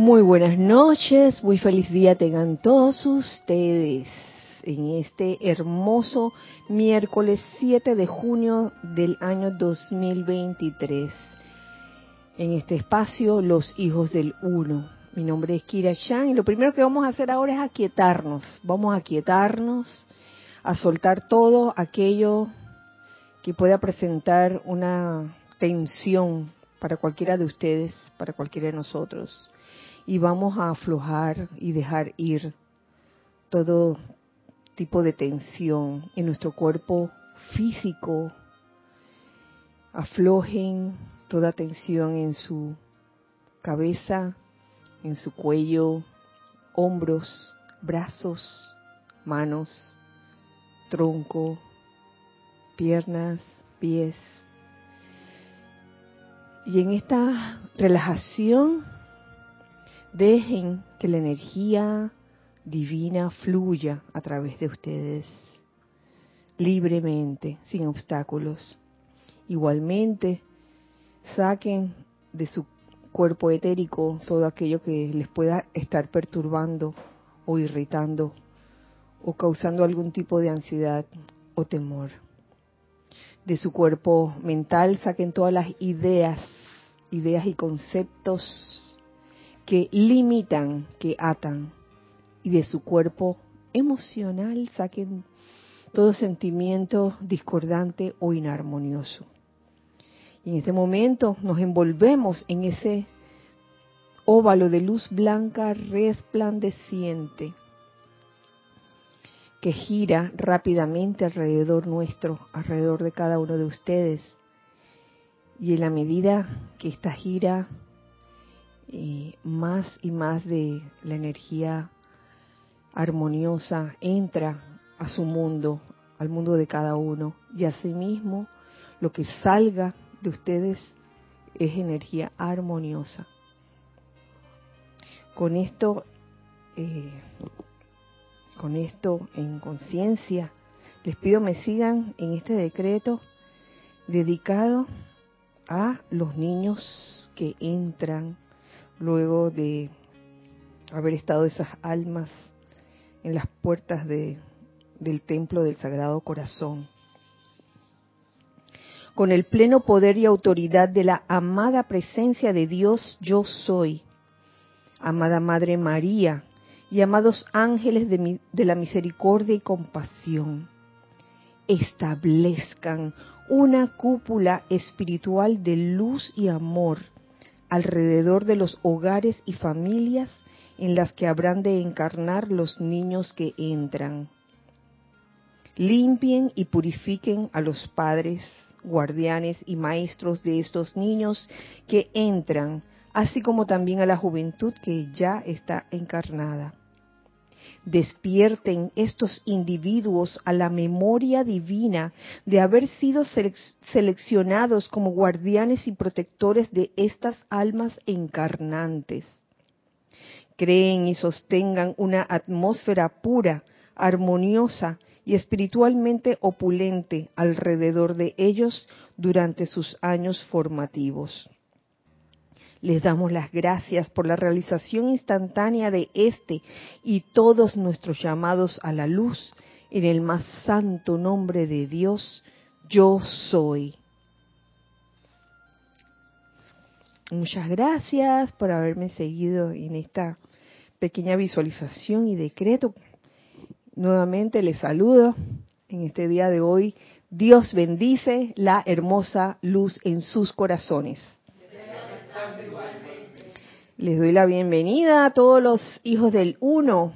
Muy buenas noches, muy feliz día tengan todos ustedes en este hermoso miércoles 7 de junio del año 2023. En este espacio, los hijos del uno. Mi nombre es Kira Chan y lo primero que vamos a hacer ahora es aquietarnos. Vamos a aquietarnos, a soltar todo aquello que pueda presentar una tensión para cualquiera de ustedes, para cualquiera de nosotros. Y vamos a aflojar y dejar ir todo tipo de tensión en nuestro cuerpo físico. Aflojen toda tensión en su cabeza, en su cuello, hombros, brazos, manos, tronco, piernas, pies. Y en esta relajación dejen que la energía divina fluya a través de ustedes libremente, sin obstáculos. Igualmente, saquen de su cuerpo etérico todo aquello que les pueda estar perturbando o irritando o causando algún tipo de ansiedad o temor. De su cuerpo mental saquen todas las ideas, ideas y conceptos que limitan, que atan. Y de su cuerpo emocional saquen todo sentimiento discordante o inarmonioso. Y en este momento nos envolvemos en ese óvalo de luz blanca resplandeciente que gira rápidamente alrededor nuestro, alrededor de cada uno de ustedes. Y en la medida que esta gira, más y más de la energía armoniosa entra a su mundo, al mundo de cada uno. Y asimismo, lo que salga de ustedes es energía armoniosa. Con esto, eh, con esto en conciencia, les pido me sigan en este decreto dedicado a los niños que entran luego de haber estado esas almas en las puertas de, del templo del Sagrado Corazón con el pleno poder y autoridad de la amada presencia de Dios yo soy. Amada Madre María y amados ángeles de, de la misericordia y compasión, establezcan una cúpula espiritual de luz y amor alrededor de los hogares y familias en las que habrán de encarnar los niños que entran. Limpien y purifiquen a los padres, guardianes y maestros de estos niños que entran, así como también a la juventud que ya está encarnada. Despierten estos individuos a la memoria divina de haber sido seleccionados como guardianes y protectores de estas almas encarnantes. Creen y sostengan una atmósfera pura, armoniosa y espiritualmente opulente alrededor de ellos durante sus años formativos. Les damos las gracias por la realización instantánea de este y todos nuestros llamados a la luz en el más santo nombre de Dios, yo soy. Muchas gracias por haberme seguido en esta pequeña visualización y decreto Nuevamente les saludo en este día de hoy. Dios bendice la hermosa luz en sus corazones. Les doy la bienvenida a todos los hijos del uno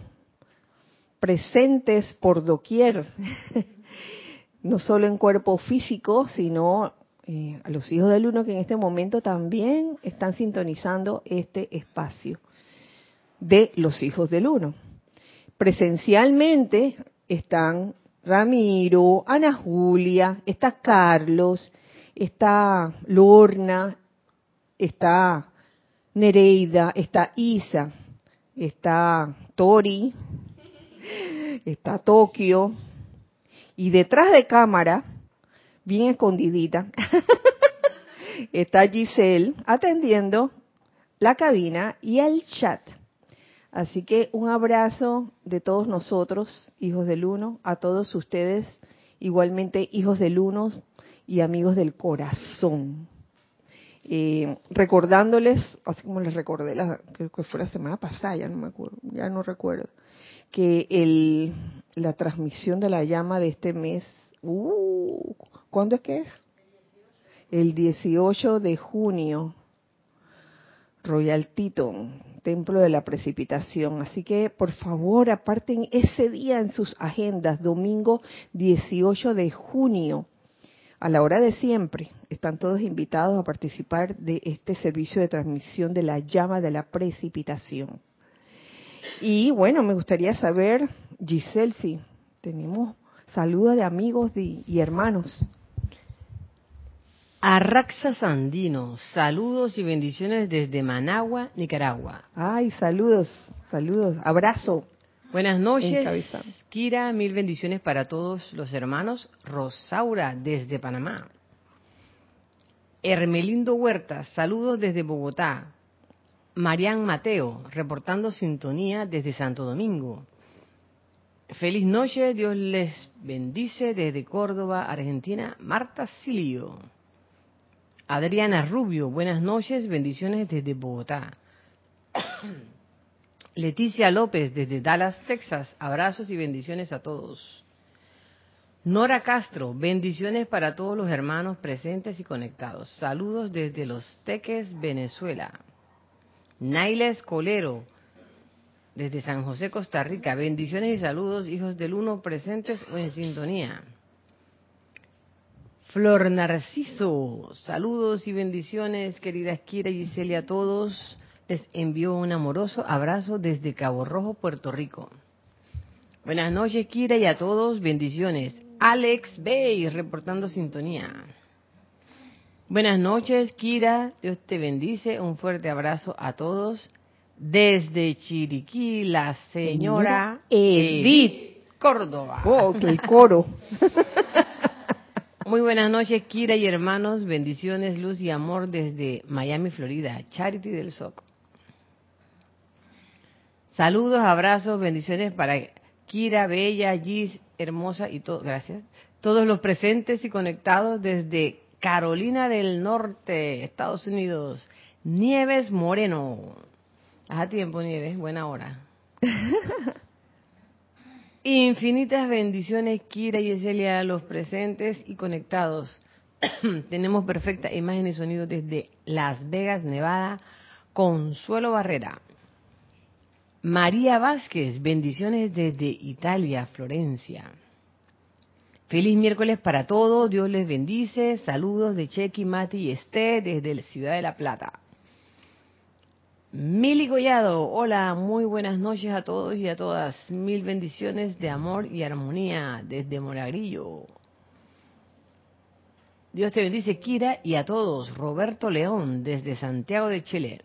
presentes por doquier, no solo en cuerpo físico, sino eh, a los hijos del uno que en este momento también están sintonizando este espacio de los hijos del uno. Presencialmente están Ramiro, Ana Julia, está Carlos, está Lorna, está Nereida, está Isa, está Tori, está Tokio, y detrás de cámara, bien escondidita, está Giselle atendiendo la cabina y el chat. Así que un abrazo de todos nosotros, hijos del uno, a todos ustedes, igualmente hijos del uno y amigos del corazón. Eh, recordándoles, así como les recordé, la, creo que fue la semana pasada, ya no me acuerdo, ya no recuerdo, que el, la transmisión de la llama de este mes, uh, ¿cuándo es que es? El 18 de junio, Royal Teton, Templo de la Precipitación. Así que, por favor, aparten ese día en sus agendas, domingo 18 de junio a la hora de siempre, están todos invitados a participar de este servicio de transmisión de la llama de la precipitación. Y bueno, me gustaría saber, Giselle, si tenemos saludos de amigos y hermanos. Arraxa Sandino, saludos y bendiciones desde Managua, Nicaragua. Ay, saludos, saludos, abrazo. Buenas noches, Kira, mil bendiciones para todos los hermanos. Rosaura, desde Panamá. Hermelindo Huerta, saludos desde Bogotá. Marian Mateo, reportando sintonía desde Santo Domingo. Feliz noche, Dios les bendice desde Córdoba, Argentina. Marta Silio. Adriana Rubio, buenas noches, bendiciones desde Bogotá. Leticia López desde Dallas, Texas. Abrazos y bendiciones a todos. Nora Castro, bendiciones para todos los hermanos presentes y conectados. Saludos desde Los Teques, Venezuela. Nailes Colero, desde San José, Costa Rica. Bendiciones y saludos, hijos del uno presentes o en sintonía. Flor Narciso, saludos y bendiciones, queridas Kira y Giselle a todos les envío un amoroso abrazo desde Cabo Rojo, Puerto Rico. Buenas noches, Kira, y a todos, bendiciones. Alex Bay, reportando sintonía. Buenas noches, Kira, Dios te bendice, un fuerte abrazo a todos. Desde Chiriquí, la señora Edith Córdoba. Oh, el coro. Muy buenas noches, Kira y hermanos. Bendiciones, luz y amor desde Miami, Florida. Charity del Soco. Saludos, abrazos, bendiciones para Kira, Bella, Gis, hermosa y todo, gracias. Todos los presentes y conectados desde Carolina del Norte, Estados Unidos. Nieves Moreno. Hace tiempo, Nieves, buena hora. Infinitas bendiciones, Kira y Eselia, los presentes y conectados. Tenemos perfecta imagen y sonido desde Las Vegas, Nevada. Consuelo Barrera. María Vázquez, bendiciones desde Italia, Florencia. Feliz miércoles para todos, Dios les bendice. Saludos de Chequi, Mati y Esté desde la Ciudad de La Plata. Mili Gollado, hola, muy buenas noches a todos y a todas. Mil bendiciones de amor y armonía desde Moragrillo. Dios te bendice, Kira, y a todos. Roberto León desde Santiago de Chile.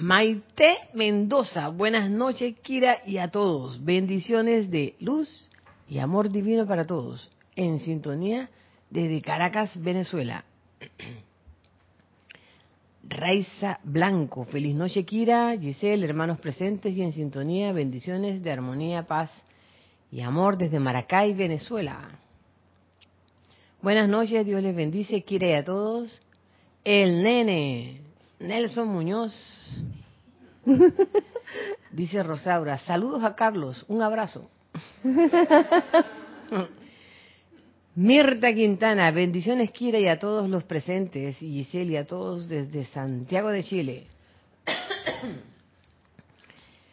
Maite Mendoza, buenas noches, Kira, y a todos. Bendiciones de luz y amor divino para todos. En sintonía desde Caracas, Venezuela. Raiza Blanco, feliz noche, Kira, Giselle, hermanos presentes y en sintonía. Bendiciones de armonía, paz y amor desde Maracay, Venezuela. Buenas noches, Dios les bendice, Kira, y a todos. El nene, Nelson Muñoz. Dice Rosaura, saludos a Carlos, un abrazo. Mirta Quintana, bendiciones Kira y a todos los presentes y Giselle y a todos desde Santiago de Chile.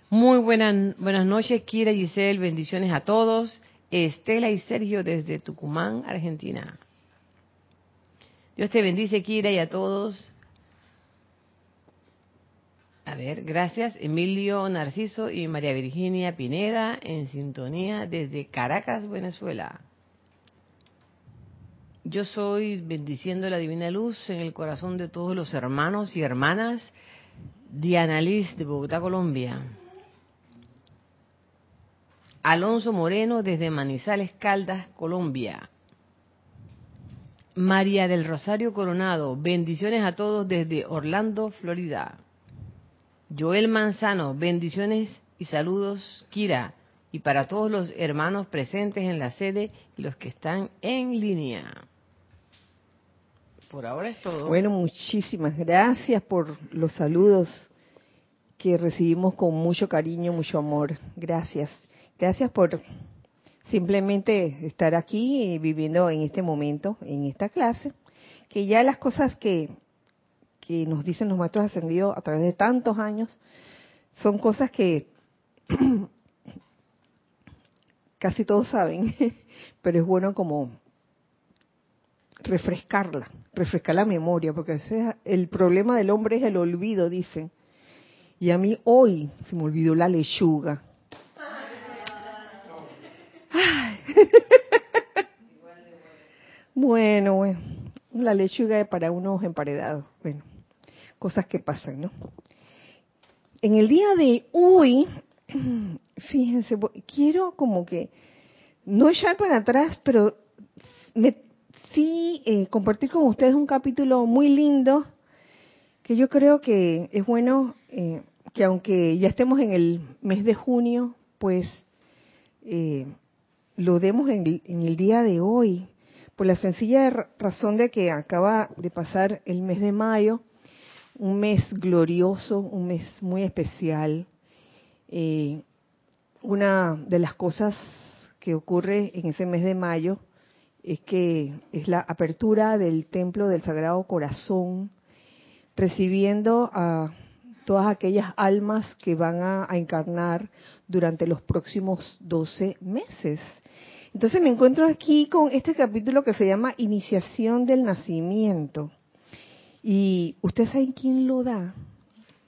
Muy buenas, buenas noches Kira y Giselle, bendiciones a todos. Estela y Sergio desde Tucumán, Argentina. Dios te bendice Kira y a todos. A ver, gracias. Emilio Narciso y María Virginia Pineda en sintonía desde Caracas, Venezuela. Yo soy bendiciendo la divina luz en el corazón de todos los hermanos y hermanas. Diana Liz de Bogotá, Colombia. Alonso Moreno desde Manizales, Caldas, Colombia. María del Rosario Coronado, bendiciones a todos desde Orlando, Florida. Joel Manzano, bendiciones y saludos, Kira, y para todos los hermanos presentes en la sede y los que están en línea. Por ahora es todo. Bueno, muchísimas gracias por los saludos que recibimos con mucho cariño, mucho amor. Gracias. Gracias por simplemente estar aquí viviendo en este momento, en esta clase, que ya las cosas que, que nos dicen los maestros ascendidos a través de tantos años son cosas que casi todos saben, pero es bueno como refrescarla, refrescar la memoria, porque el problema del hombre es el olvido, dicen. Y a mí hoy se me olvidó la lechuga. bueno, bueno, la lechuga es para unos emparedados. Bueno, cosas que pasan, ¿no? En el día de hoy, fíjense, quiero como que no echar para atrás, pero me, sí eh, compartir con ustedes un capítulo muy lindo que yo creo que es bueno eh, que aunque ya estemos en el mes de junio, pues eh, lo demos en, el día de hoy, por la sencilla razón de que acaba de pasar el mes de mayo, un mes glorioso, un mes muy especial. Eh, una de las cosas que ocurre en ese mes de mayo es que es la apertura del templo del Sagrado Corazón recibiendo a todas aquellas almas que van a, encarnar durante los próximos 12 meses. Entonces me encuentro aquí con este capítulo que se llama Iniciación del Nacimiento. Y ustedes saben quién lo da.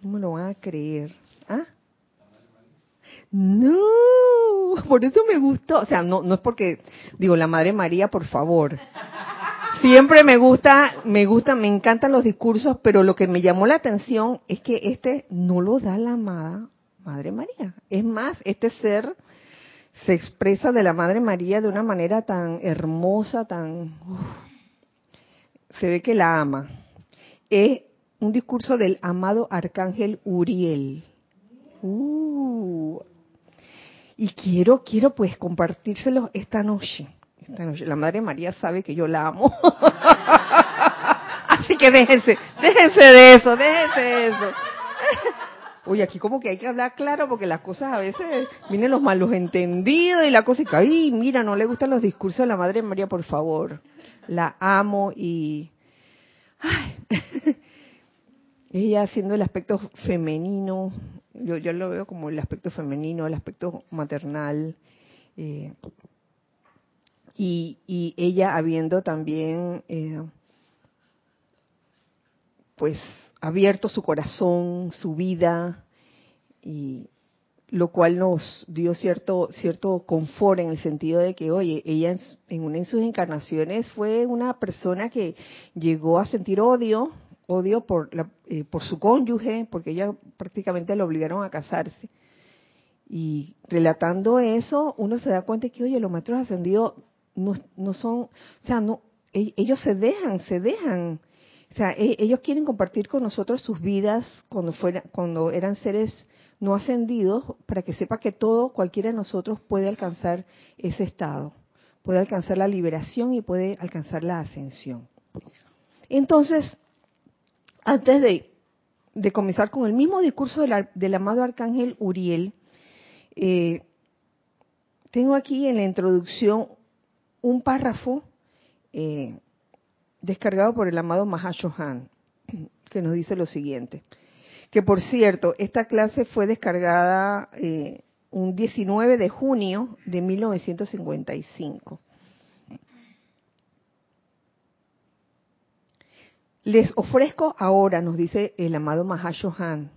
No me lo van a creer. ¿Ah? No, por eso me gustó. O sea, no, no es porque, digo, la Madre María, por favor. Siempre me gusta, me gusta, me encantan los discursos, pero lo que me llamó la atención es que este no lo da la amada Madre María. Es más, este ser se expresa de la Madre María de una manera tan hermosa, tan... se ve que la ama. Es un discurso del amado arcángel Uriel. Uh, y quiero, quiero pues compartírselo esta noche. La Madre María sabe que yo la amo. Así que déjense, déjense de eso, déjense de eso. Oye, aquí como que hay que hablar claro porque las cosas a veces vienen los malos entendidos y la cosa y que, mira, no le gustan los discursos de la Madre María, por favor. La amo y... Ella haciendo el aspecto femenino, yo, yo lo veo como el aspecto femenino, el aspecto maternal. Eh, y, ella habiendo también eh, pues abierto su corazón, su vida, y lo cual nos dio cierto cierto confort en el sentido de que, oye, ella en, una de sus encarnaciones fue una persona que llegó a sentir odio, odio por, la, eh, por su cónyuge, porque ella prácticamente la obligaron a casarse. Y relatando eso, uno se da cuenta que, oye, los maestros ascendidos no, no son, o sea, no, e, ellos se dejan, se dejan, o sea, e, ellos quieren compartir con nosotros sus vidas cuando fuera, cuando eran seres no ascendidos, para que sepa que todo, cualquiera de nosotros puede alcanzar ese estado, puede alcanzar la liberación y puede alcanzar la ascensión. Entonces, antes de, de comenzar con el mismo discurso del amado arcángel Uriel, eh, tengo aquí en la introducción un párrafo eh, descargado por el amado Mahashohan, que nos dice lo siguiente. Que por cierto, esta clase fue descargada eh, un 19 de junio de 1955. Les ofrezco ahora, nos dice el amado Mahashohan,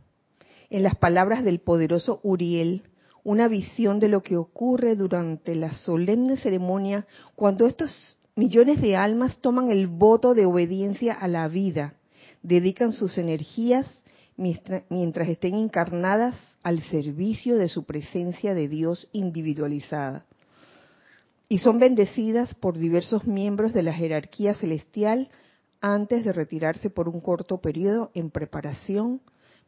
en las palabras del poderoso Uriel, una visión de lo que ocurre durante la solemne ceremonia cuando estos millones de almas toman el voto de obediencia a la vida, dedican sus energías mientras estén encarnadas al servicio de su presencia de Dios individualizada. y son bendecidas por diversos miembros de la jerarquía celestial antes de retirarse por un corto periodo en preparación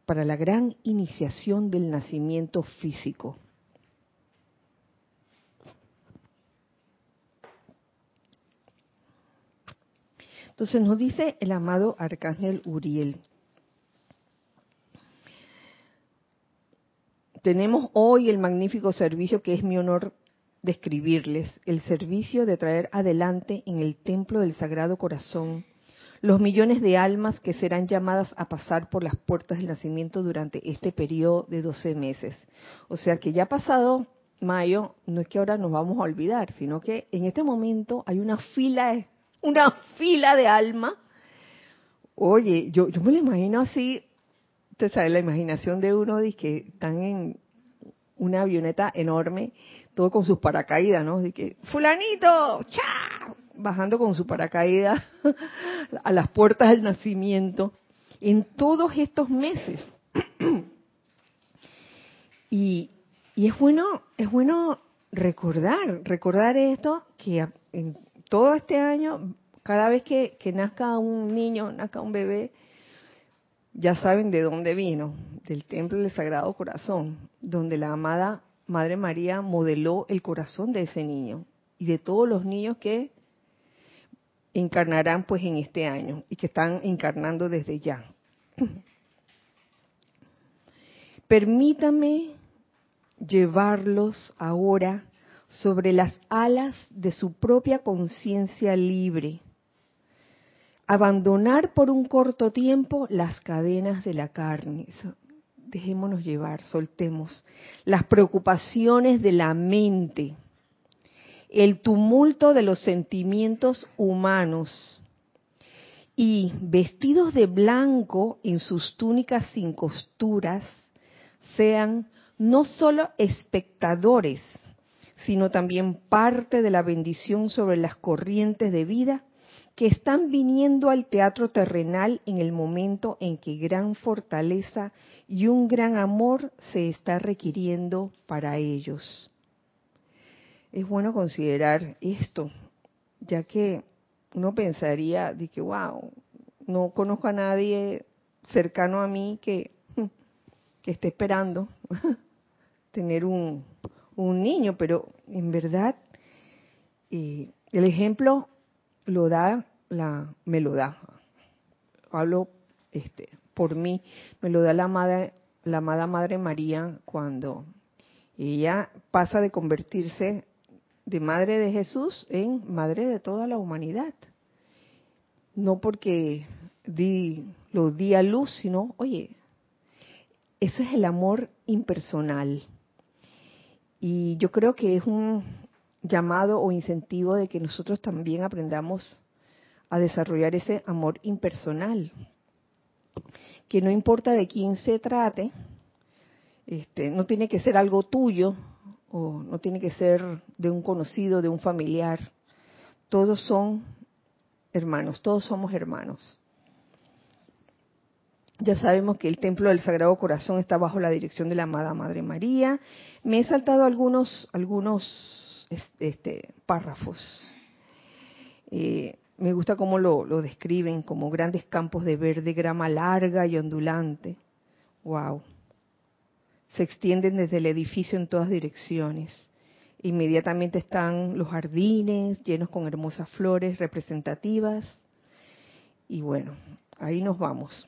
para la gran iniciación del nacimiento físico. Entonces nos dice el amado arcángel Uriel. Tenemos hoy el magnífico servicio que es mi honor describirles, el servicio de traer adelante en el templo del Sagrado Corazón los millones de almas que serán llamadas a pasar por las puertas del nacimiento durante este periodo de 12 meses. O sea que ya pasado mayo, no es que ahora nos vamos a olvidar, sino que en este momento hay una fila, una fila de almas. Oye, yo, yo me lo imagino así, usted la imaginación de uno dice que están en una avioneta enorme, todo con sus paracaídas, ¿no? De que, fulanito, ¡chao! bajando con su paracaídas a las puertas del nacimiento en todos estos meses. y, es bueno, es bueno recordar, recordar esto, que en todo este año, cada vez que, que nazca un niño, nazca un bebé, ya saben de dónde vino, del templo del Sagrado Corazón, donde la amada Madre María modeló el corazón de ese niño y de todos los niños que encarnarán pues en este año y que están encarnando desde ya. Permítame llevarlos ahora sobre las alas de su propia conciencia libre, abandonar por un corto tiempo las cadenas de la carne. Dejémonos llevar, soltemos. Las preocupaciones de la mente. El tumulto de los sentimientos humanos. Y vestidos de blanco en sus túnicas sin costuras, sean no solo espectadores, sino también parte de la bendición sobre las corrientes de vida que están viniendo al teatro terrenal en el momento en que gran fortaleza y un gran amor se está requiriendo para ellos. Es bueno considerar esto, ya que uno pensaría de que, wow, no conozco a nadie cercano a mí que, que esté esperando tener un, un, niño, pero en verdad eh, el ejemplo lo da la, me lo da, hablo este, por mí, me lo da la amada, la amada Madre María cuando ella pasa de convertirse de madre de Jesús en madre de toda la humanidad. No porque di, lo di a luz, sino, oye, eso es el amor impersonal. Y yo creo que es un llamado o incentivo de que nosotros también aprendamos a desarrollar ese amor impersonal. Que no importa de quién se trate, este, no tiene que ser algo tuyo, o no tiene que ser de un conocido, de un familiar. Todos son hermanos, todos somos hermanos. Ya sabemos que el templo del Sagrado Corazón está bajo la dirección de la amada Madre María. Me he saltado algunos, algunos este, párrafos. Eh, me gusta cómo lo, lo, describen como grandes campos de verde, grama larga y ondulante. Wow se extienden desde el edificio en todas direcciones. Inmediatamente están los jardines llenos con hermosas flores representativas. Y bueno, ahí nos vamos.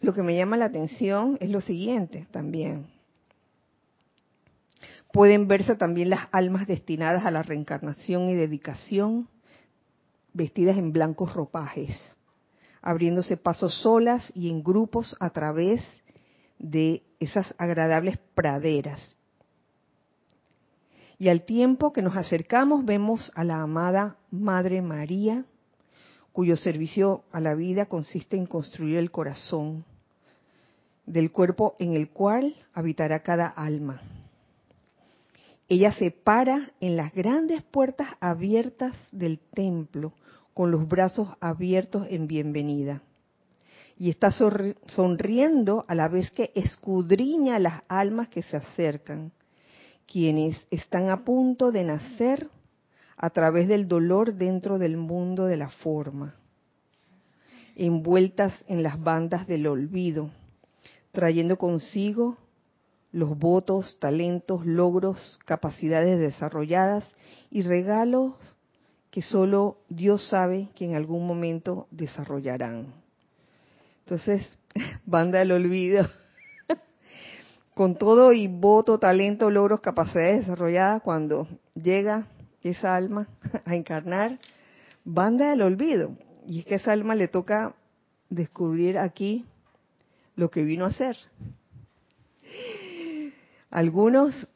Lo que me llama la atención es lo siguiente también. Pueden verse también las almas destinadas a la reencarnación y dedicación, vestidas en blancos ropajes abriéndose pasos solas y en grupos a través de esas agradables praderas. Y al tiempo que nos acercamos vemos a la amada Madre María, cuyo servicio a la vida consiste en construir el corazón del cuerpo en el cual habitará cada alma. Ella se para en las grandes puertas abiertas del templo, con los brazos abiertos en bienvenida. Y está sonriendo a la vez que escudriña las almas que se acercan, quienes están a punto de nacer a través del dolor dentro del mundo de la forma, envueltas en las bandas del olvido, trayendo consigo los votos, talentos, logros, capacidades desarrolladas y regalos que solo Dios sabe que en algún momento desarrollarán. Entonces, banda del olvido, con todo y voto, talento, logros, capacidades desarrolladas, cuando llega esa alma a encarnar, banda del olvido. Y es que esa alma le toca descubrir aquí lo que vino a hacer. Algunos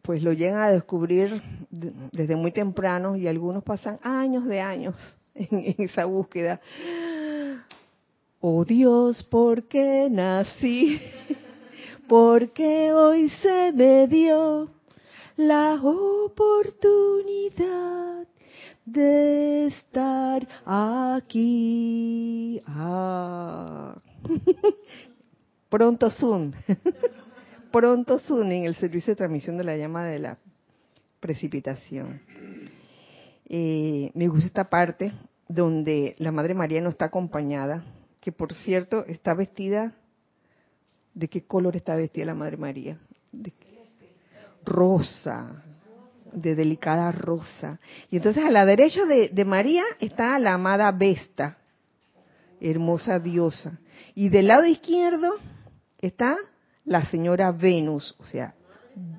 pues lo llegan a descubrir desde muy temprano y algunos pasan años de años en, esa búsqueda. Oh Dios, ¿por qué nací? Porque hoy se me dio la oportunidad de estar aquí. Ah. Pronto Zoom. Pronto en el servicio de transmisión de la llama de la precipitación. Eh, me gusta esta parte donde la Madre María no está acompañada, que por cierto está vestida, ¿de qué color está vestida la Madre María? rosa, de delicada rosa. Y entonces a la derecha de, de María está la amada Vesta, hermosa diosa. Y del lado izquierdo está la señora Venus, o sea,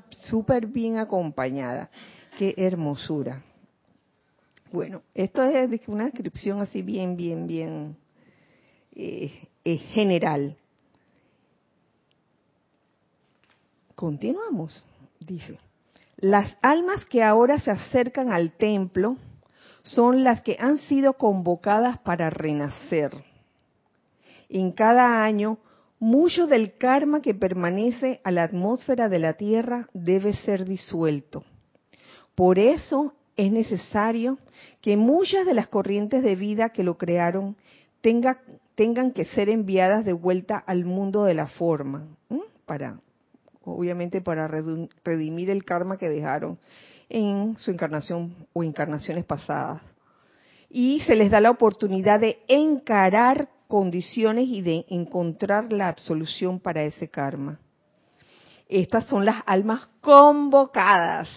súper bien acompañada. Qué hermosura. Bueno, esto es una descripción así bien, bien, bien eh, eh, general. Continuamos, dice. Las almas que ahora se acercan al templo son las que han sido convocadas para renacer. En cada año mucho del karma que permanece a la atmósfera de la Tierra debe ser disuelto. Por eso es necesario que muchas de las corrientes de vida que lo crearon tengan que ser enviadas de vuelta al mundo de la forma, para, obviamente para redimir el karma que dejaron en su encarnación o encarnaciones pasadas. Y se les da la oportunidad de encarar condiciones y de encontrar la absolución para ese karma. Estas son las almas convocadas.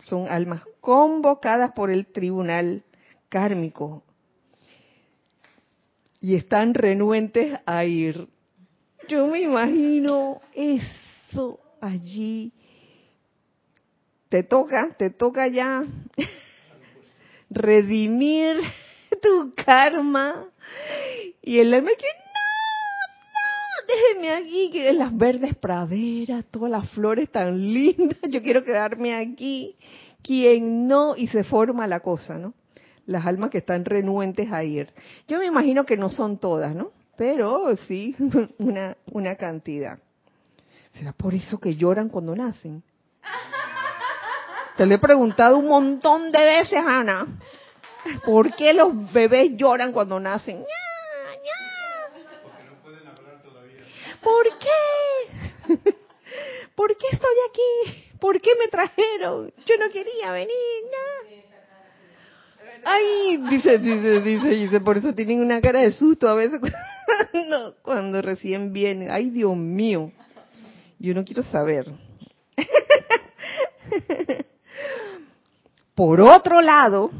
Son almas convocadas por el tribunal kármico. Y están renuentes a ir. Yo me imagino eso allí. Te toca, te toca ya redimir tu karma y el alma que no, no, déjeme aquí, que las verdes praderas, todas las flores tan lindas, yo quiero quedarme aquí. Quien no, y se forma la cosa, ¿no? Las almas que están renuentes a ir. Yo me imagino que no son todas, ¿no? Pero sí, una, una cantidad. ¿Será por eso que lloran cuando nacen? Te lo he preguntado un montón de veces, Ana. ¿Por qué los bebés lloran cuando nacen? ¿Por qué? ¿Por qué estoy aquí? ¿Por qué me trajeron? Yo no quería venir. Ay, dice, dice, dice, dice, por eso tienen una cara de susto a veces cuando, cuando recién vienen. Ay, Dios mío. Yo no quiero saber. Por otro lado,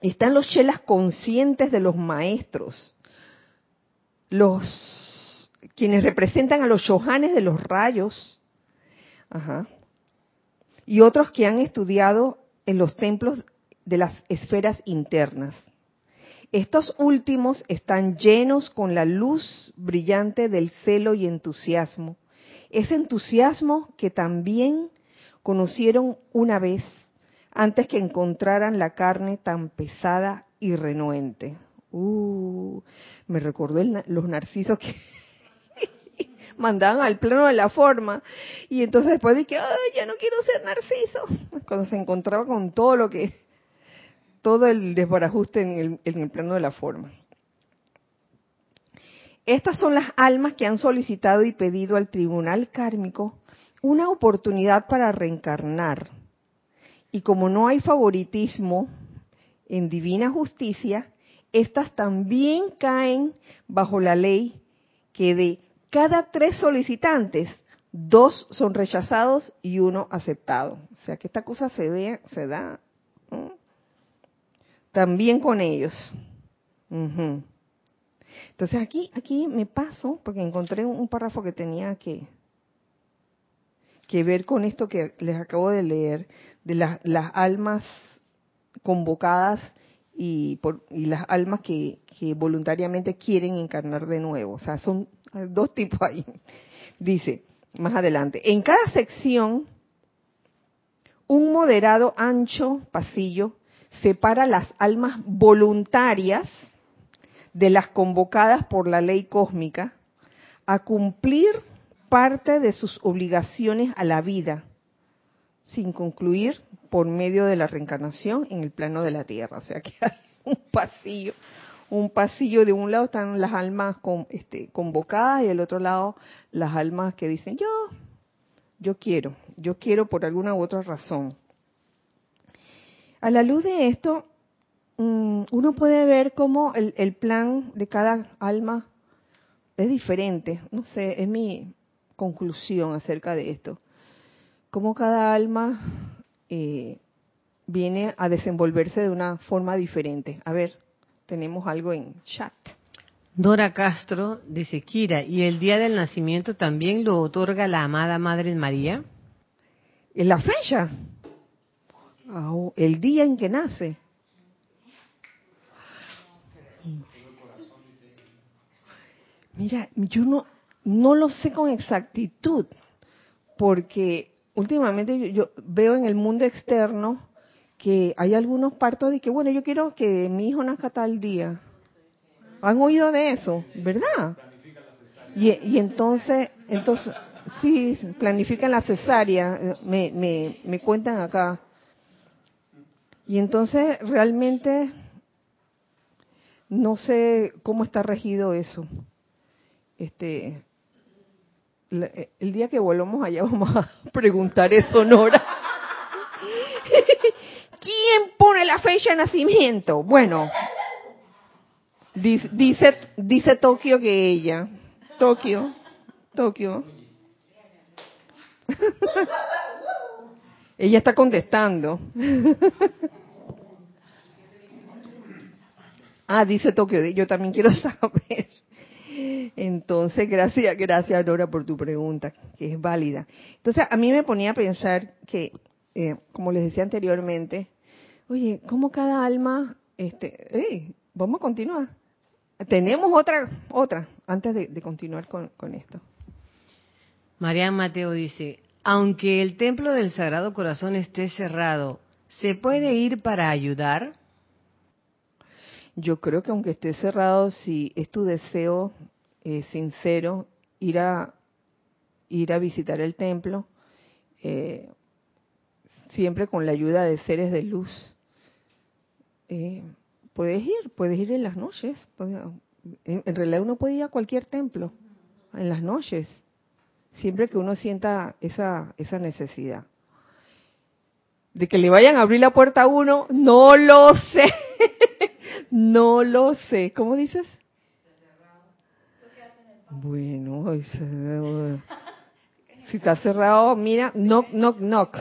están los chelas conscientes de los maestros, los quienes representan a los shohanes de los rayos, y otros que han estudiado en los templos de las esferas internas. Estos últimos están llenos con la luz brillante del celo y entusiasmo. Ese entusiasmo que también conocieron una vez antes que encontraran la carne tan pesada y renuente. Uh, me recordó los narcisos que mandaban al plano de la forma y entonces después dije, ay, ya no quiero ser narciso. Cuando se encontraba con todo lo que, todo el desbarajuste en el, en el plano de la forma. estas son las almas que han solicitado y pedido al tribunal kármico una oportunidad para reencarnar. Y como no hay favoritismo en divina justicia, estas también caen bajo la ley que de cada tres solicitantes, dos son rechazados y uno aceptado. O sea que esta cosa se, se da también con ellos. Entonces aquí, aquí me paso, porque encontré un párrafo que tenía que, que ver con esto que les acabo de leer, de las almas convocadas y, por, y las almas que, que voluntariamente quieren encarnar de nuevo. O sea, son dos tipos ahí. Dice, más adelante, en cada sección, un moderado ancho pasillo separa las almas voluntarias de las convocadas por la ley cósmica a cumplir parte de sus obligaciones a la vida, sin concluir por medio de la reencarnación en el plano de la tierra. O sea que hay un pasillo, un pasillo de un lado están las almas con, este, convocadas y del otro lado las almas que dicen yo, yo quiero, yo quiero por alguna u otra razón. A la luz de esto, mm, uno puede ver cómo el, plan de cada alma es diferente. No sé, es mi conclusión acerca de esto. Cómo cada alma eh, viene a desenvolverse de una forma diferente. A ver, tenemos algo en chat. Dora Castro dice, Kira, ¿y el día del nacimiento también lo otorga la amada Madre María? ¿En la fecha? el día en que nace. Mira, yo no, no lo sé con exactitud, porque últimamente yo, veo en el mundo externo que hay algunos partos de que, bueno, yo quiero que mi hijo nazca tal día. ¿Han oído de eso? ¿Verdad? Y, y entonces, entonces, sí, planifican la cesárea, me, me, me cuentan acá. Y entonces realmente no sé cómo está regido eso. Este, el día que volvamos allá vamos a preguntar eso, Nora. ¿Quién pone la fecha de nacimiento? Bueno, dice, dice Tokio que ella. Tokio, Tokio. ella está contestando. Ah, dice Tokio, yo también quiero saber. Entonces, gracias, gracias Nora por tu pregunta, que es válida. Entonces, a mí me ponía a pensar que, eh, como les decía anteriormente, oye, ¿cómo cada alma, este, vamos a continuar. Tenemos otra, otra, antes de, continuar con, con esto. Marian Mateo dice, aunque el templo del Sagrado Corazón esté cerrado, ¿se puede ir para ayudar? Yo creo que aunque esté cerrado, si es tu deseo eh, sincero ir a ir a visitar el templo, eh, siempre con la ayuda de seres de luz, eh, puedes ir, puedes ir en las noches. en, realidad uno puede ir a cualquier templo en las noches, siempre que uno sienta esa esa necesidad. De que le vayan a abrir la puerta a uno, no lo sé. No lo sé. ¿Cómo dices? Bueno, si está cerrado, mira, knock, knock, knock.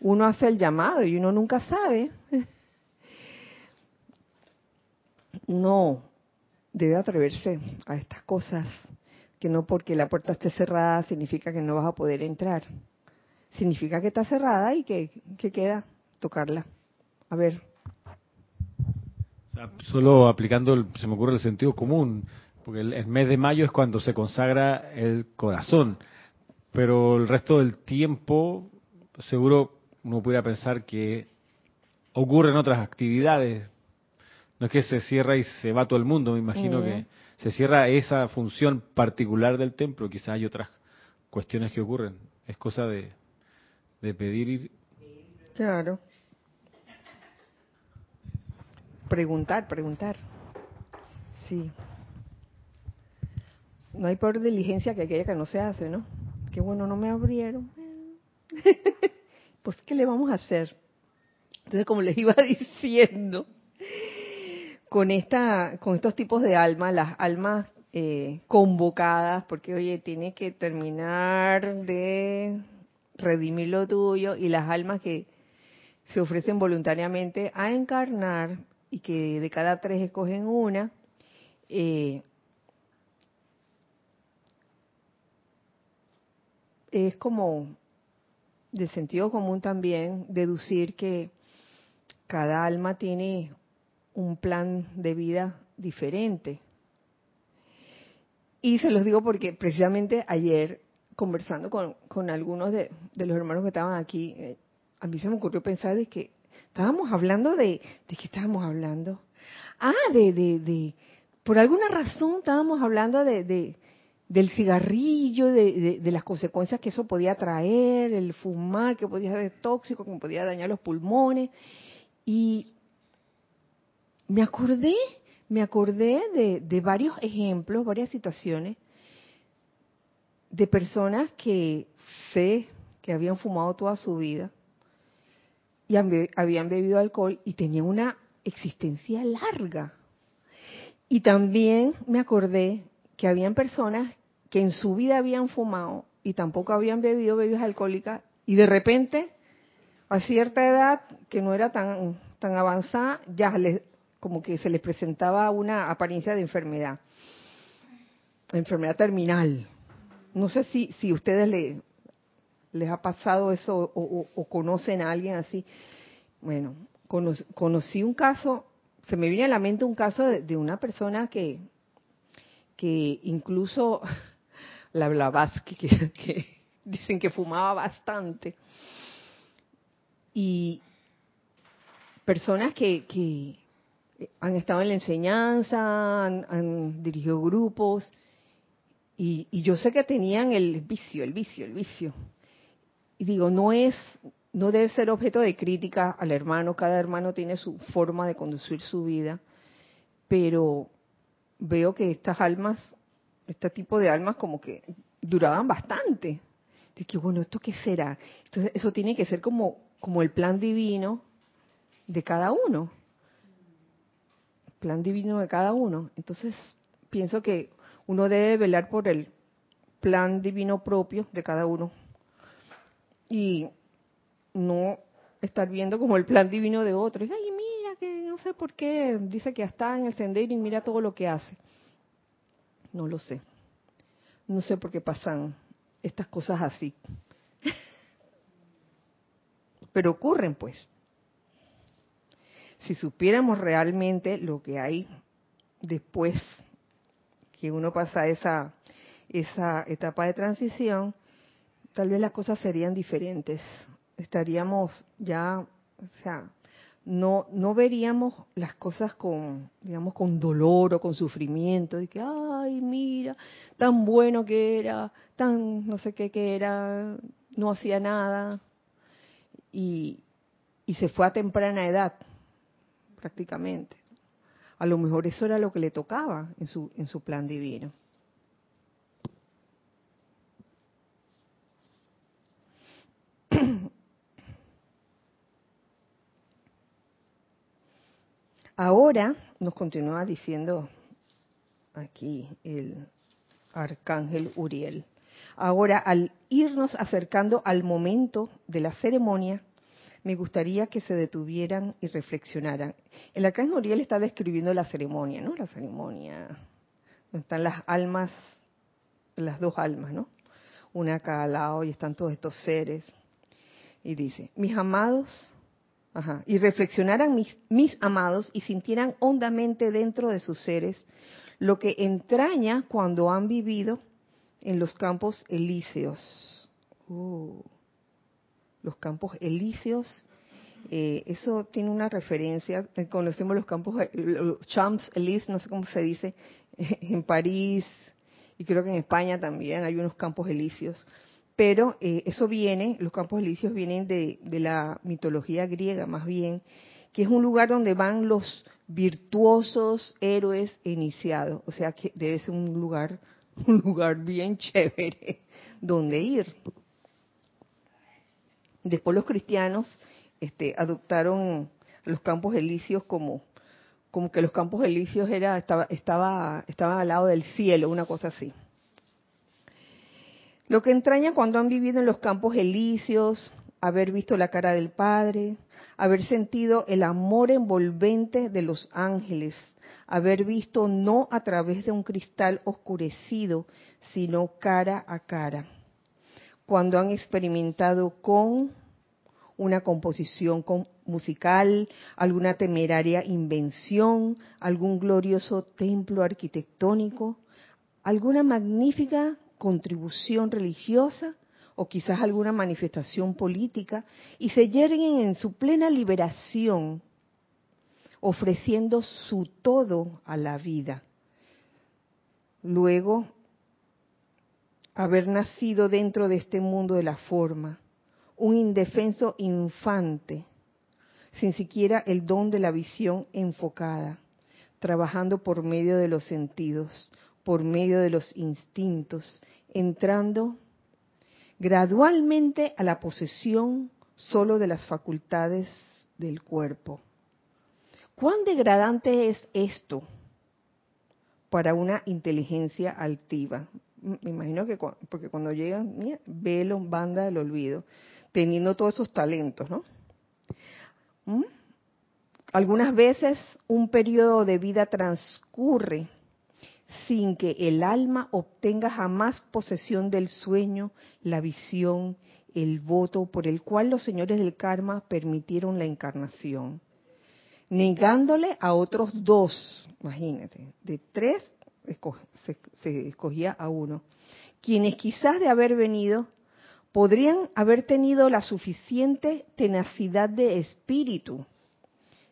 Uno hace el llamado y uno nunca sabe. No, debe atreverse a estas cosas, que no porque la puerta esté cerrada significa que no vas a poder entrar. Significa que está cerrada y que, que queda tocarla. A ver, solo aplicando, se me ocurre el sentido común, porque el, mes de mayo es cuando se consagra el corazón, pero el resto del tiempo, seguro uno pudiera pensar que ocurren otras actividades. No es que se cierra y se va todo el mundo, me imagino que se cierra esa función particular del templo, quizás hay otras cuestiones que ocurren. Es cosa de, de pedir. Claro. Preguntar, preguntar. Sí. no hay peor diligencia que aquella que no se hace, ¿no? Qué bueno, no me abrieron. pues, ¿qué le vamos a hacer? Entonces, como les iba diciendo, con esta, con estos tipos de almas, las almas eh, convocadas, porque oye, tiene que terminar de redimir lo tuyo, y las almas que se ofrecen voluntariamente a encarnar y que de cada tres escogen una, eh, es como de sentido común también deducir que cada alma tiene un plan de vida diferente. Y se los digo porque precisamente ayer, conversando con, algunos de, los hermanos que estaban aquí, eh, a mí se me ocurrió pensar de que estábamos hablando de, ¿de qué estábamos hablando? Ah, de, de, de, por alguna razón estábamos hablando de, de del cigarrillo, de, de, las consecuencias que eso podía traer, el fumar, que podía ser tóxico, que podía dañar los pulmones. Y me acordé, me acordé de, varios ejemplos, varias situaciones de personas que sé que habían fumado toda su vida y habían bebido alcohol y tenían una existencia larga. Y también me acordé que habían personas que en su vida habían fumado y tampoco habían bebido bebidas alcohólicas y de repente a cierta edad que no era tan tan avanzada ya les, como que se les presentaba una apariencia de enfermedad enfermedad terminal no sé si si ustedes le, les ha pasado eso o, conocen a alguien así. Bueno, conocí, un caso, se me viene a la mente un caso de, una persona que, que incluso la Blavatsky, que, que dicen que fumaba bastante, y personas que, que han estado en la enseñanza, han dirigido grupos, y, yo sé que tenían el vicio, el vicio, el vicio y digo, no es, no debe ser objeto de crítica al hermano, cada hermano tiene su forma de conducir su vida, pero veo que estas almas, este tipo de almas como que duraban bastante. Dije, que bueno, ¿esto qué será? Entonces, eso tiene que ser como, como el plan divino de cada uno. Plan divino de cada uno. Entonces, pienso que uno debe velar por el plan divino propio de cada uno y no estar viendo como el plan divino de otro. Y, ay, mira, que no sé por qué, dice que está en el sendero y mira todo lo que hace. No lo sé. No sé por qué pasan estas cosas así. Pero ocurren, pues. Si supiéramos realmente lo que hay después que uno pasa esa, esa etapa de transición, tal vez las cosas serían diferentes. Estaríamos ya, o sea, no no veríamos las cosas con, digamos, con dolor o con sufrimiento, de que, ay, mira, tan bueno que era, tan no sé qué que era, no hacía nada. Y, y se fue a temprana edad, prácticamente. A lo mejor eso era lo que le tocaba en su, en su plan divino. Ahora nos continúa diciendo aquí el arcángel Uriel. Ahora, al irnos acercando al momento de la ceremonia, me gustaría que se detuvieran y reflexionaran. El arcángel Uriel está describiendo la ceremonia, ¿no? La ceremonia, están las almas, las dos almas, ¿no? Una a cada lado y están todos estos seres. Y dice, mis amados, y reflexionaran mis, mis amados y sintieran hondamente dentro de sus seres lo que entraña cuando han vivido en los campos elíseos. Uh, los campos elíseos, eh, eso tiene una referencia, eh, conocemos los campos, eh, los Champs Élysées, no sé cómo se dice, en París y creo que en España también hay unos campos elíseos pero eh, eso viene, los campos elíseos vienen de, la mitología griega más bien, que es un lugar donde van los virtuosos héroes iniciados, o sea que debe ser un lugar un lugar bien chévere donde ir. Después los cristianos este, adoptaron los campos elíseos como como que los campos elíseos era estaba estaba al lado del cielo, una cosa así. Lo que entraña cuando han vivido en los campos elíseos, haber visto la cara del Padre, haber sentido el amor envolvente de los ángeles, haber visto no a través de un cristal oscurecido, sino cara a cara. Cuando han experimentado con una composición musical, alguna temeraria invención, algún glorioso templo arquitectónico, alguna magnífica contribución religiosa o quizás alguna manifestación política y se yerguen en su plena liberación, ofreciendo su todo a la vida. Luego, haber nacido dentro de este mundo de la forma, un indefenso infante, sin siquiera el don de la visión enfocada, trabajando por medio de los sentidos, por medio de los instintos, entrando gradualmente a la posesión solo de las facultades del cuerpo. ¿Cuán degradante es esto para una inteligencia altiva? Me imagino que porque cuando llegan, mira, velo, banda del olvido teniendo todos esos talentos, ¿no? ¿Mm? Algunas veces un periodo de vida transcurre sin que el alma obtenga jamás posesión del sueño, la visión, el voto por el cual los señores del karma permitieron la encarnación, negándole a otros dos, imagínate, de tres se, escogía a uno, quienes quizás de haber venido podrían haber tenido la suficiente tenacidad de espíritu,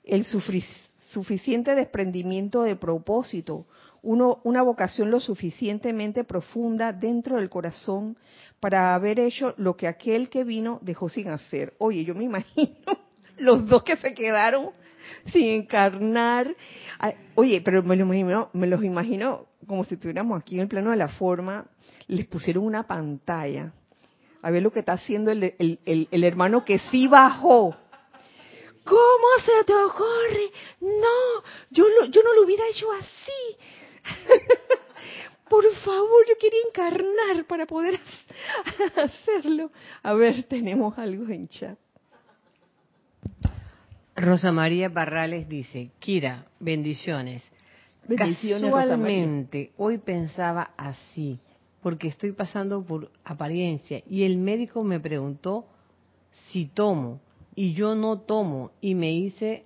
el suficiente desprendimiento de propósito, una vocación lo suficientemente profunda dentro del corazón para haber hecho lo que aquel que vino dejó sin hacer. Oye, yo me imagino los dos que se quedaron sin encarnar. Oye, pero me, me los imagino como si estuviéramos aquí en el plano de la forma, les pusieron una pantalla a ver lo que está haciendo el, el, hermano que sí bajó. ¿Cómo se te ocurre? No, yo, yo no lo hubiera hecho así. Por favor, yo quería encarnar para poder hacerlo. A ver, tenemos algo en chat. Rosa María Barrales dice, Kira, bendiciones. bendiciones Casualmente, hoy pensaba así porque estoy pasando por apariencia. Y el médico me preguntó si tomo y yo no tomo y me hice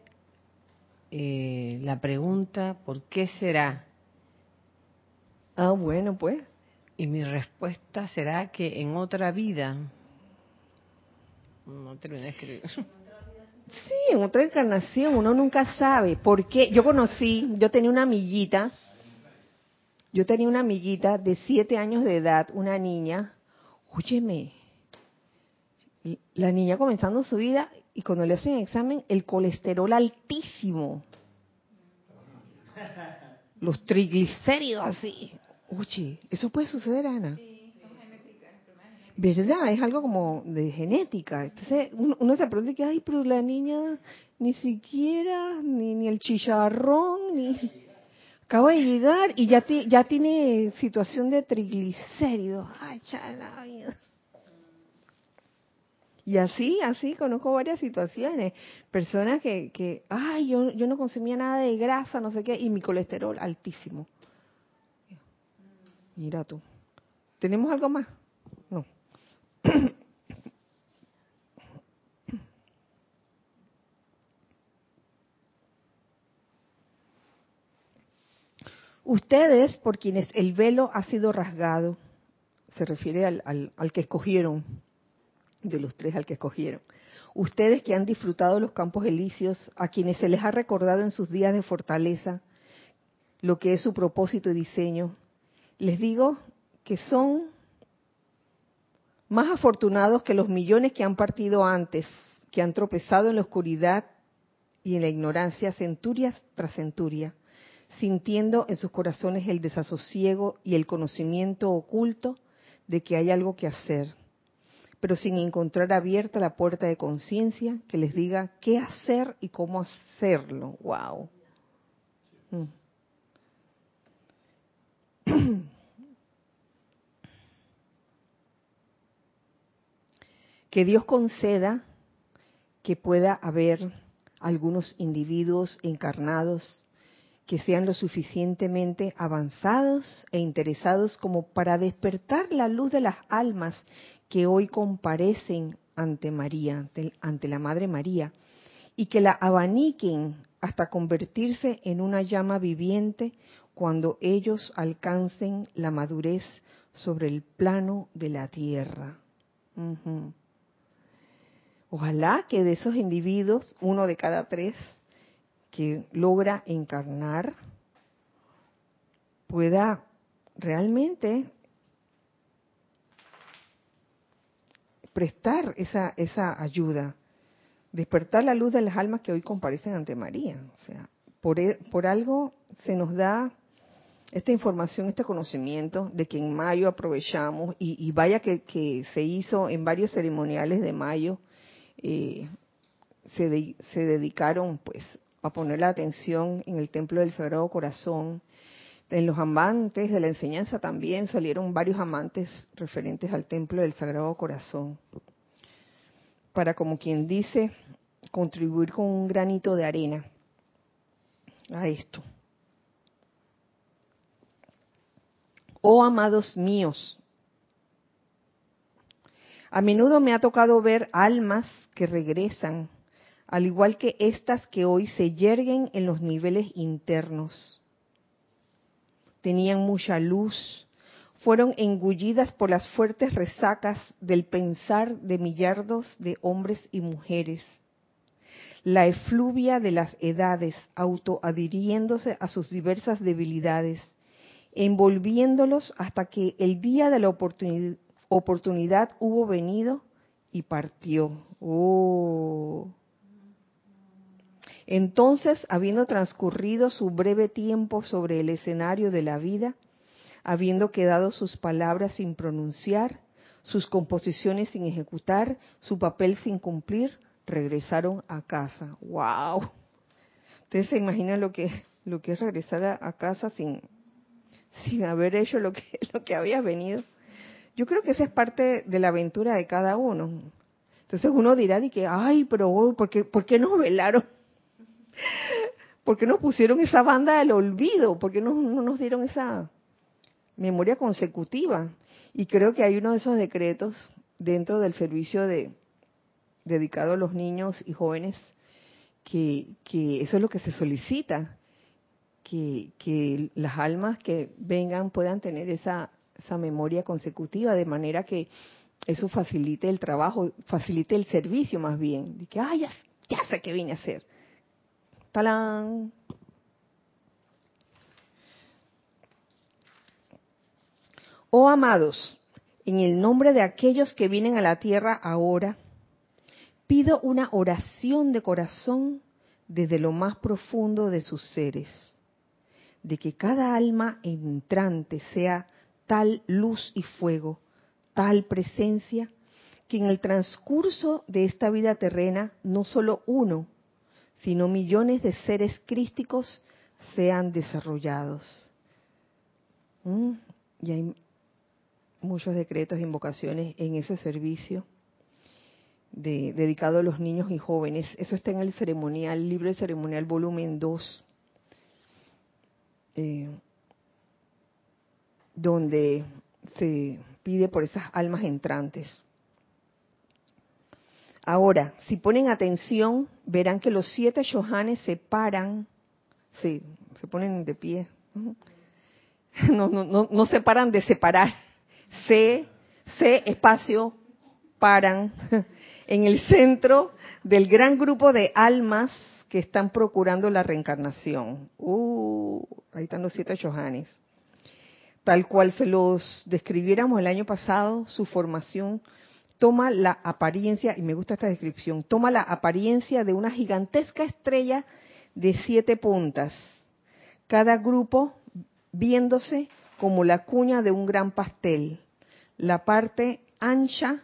eh, la pregunta, ¿por qué será? Ah, bueno, pues. Y mi respuesta será que en otra vida... No terminé de escribir. Sí, en otra encarnación, uno nunca sabe. ¿Por qué? Yo conocí, yo tenía una amiguita yo tenía una amiguita de siete años de edad, una niña, óyeme, la niña comenzando su vida y cuando le hacen examen, el colesterol altísimo. Los triglicéridos así. Oye, ¿eso puede suceder, Ana? ¿Verdad? Es algo como de genética. Entonces uno, se pregunta ay, pero la niña ni siquiera, ni, ni el chicharrón, ni acabo de llegar y ya, ya tiene situación de triglicéridos. Ay, chala. Y así, así, conozco varias situaciones. Personas que, que ay, yo, yo no consumía nada de grasa, no sé qué, y mi colesterol altísimo. Mira tú. ¿Tenemos algo más? Ustedes, por quienes el velo ha sido rasgado, se refiere al, que escogieron, de los tres al que escogieron. Ustedes que han disfrutado los campos elíseos, a quienes se les ha recordado en sus días de fortaleza lo que es su propósito y diseño, les digo que son más afortunados que los millones que han partido antes, que han tropezado en la oscuridad y en la ignorancia centurias tras centuria sintiendo en sus corazones el desasosiego y el conocimiento oculto de que hay algo que hacer, pero sin encontrar abierta la puerta de conciencia que les diga qué hacer y cómo hacerlo. ¡Wow! que Dios conceda que pueda haber algunos individuos encarnados que sean lo suficientemente avanzados e interesados como para despertar la luz de las almas que hoy comparecen ante María, ante la Madre María, y que la abaniquen hasta convertirse en una llama viviente cuando ellos alcancen la madurez sobre el plano de la tierra. Ojalá que de esos individuos, uno de cada tres que logra encarnar, pueda realmente prestar esa, esa ayuda, despertar la luz de las almas que hoy comparecen ante María. O sea, por, e, por algo se nos da esta información, este conocimiento de que en mayo aprovechamos, y, vaya que, que, se hizo en varios ceremoniales de mayo, se, se dedicaron pues a poner la atención en el templo del Sagrado Corazón. En los amantes de la enseñanza también salieron varios amantes referentes al templo del Sagrado Corazón. Para, como quien dice, contribuir con un granito de arena a esto. Oh amados míos, a menudo me ha tocado ver almas que regresan, al igual que estas que hoy se yerguen en los niveles internos. Tenían mucha luz, fueron engullidas por las fuertes resacas del pensar de millardos de hombres y mujeres. La efluvia de las edades autoadhiriéndose a sus diversas debilidades, envolviéndolos hasta que el día de la oportunidad, oportunidad hubo venido y partió. Oh. Entonces, habiendo transcurrido su breve tiempo sobre el escenario de la vida, habiendo quedado sus palabras sin pronunciar, sus composiciones sin ejecutar, su papel sin cumplir, regresaron a casa. ¡Wow! Ustedes se imaginan lo que, lo que es regresar a, a casa sin, sin haber hecho lo que, lo que había venido. Yo creo que esa es parte de la aventura de cada uno. Entonces uno dirá de que, ay, pero oh, ¿por qué, ¿por qué nos velaron? ¿Por qué nos pusieron esa banda del olvido? ¿Por qué no, nos dieron esa memoria consecutiva? Y creo que hay uno de esos decretos dentro del servicio de, dedicado a los niños y jóvenes que, que eso es lo que se solicita, que, que las almas que vengan puedan tener esa esa memoria consecutiva, de manera que eso facilite el trabajo, facilite el servicio más bien. De que, ah, ya, sé qué vine a hacer. ¡Talán! Oh amados, en el nombre de aquellos que vienen a la tierra ahora, pido una oración de corazón desde lo más profundo de sus seres, de que cada alma entrante sea tal luz y fuego, tal presencia, que en el transcurso de esta vida terrena no solo uno, sino millones de seres crísticos sean desarrollados. ¿Mm? Y hay muchos decretos e invocaciones en ese servicio dedicado a los niños y jóvenes. Eso está en el ceremonial, libro de ceremonial volumen 2 donde se pide por esas almas entrantes. Ahora, si ponen atención, verán que los siete shohanes se paran, sí, se ponen de pie, no, no, no, no se paran de separar, se, se espacio, paran en el centro del gran grupo de almas que están procurando la reencarnación. Uh, ahí están los siete shohanes tal cual se los describiéramos el año pasado, su formación toma la apariencia, y me gusta esta descripción, toma la apariencia de una gigantesca estrella de siete puntas, cada grupo viéndose como la cuña de un gran pastel, la parte ancha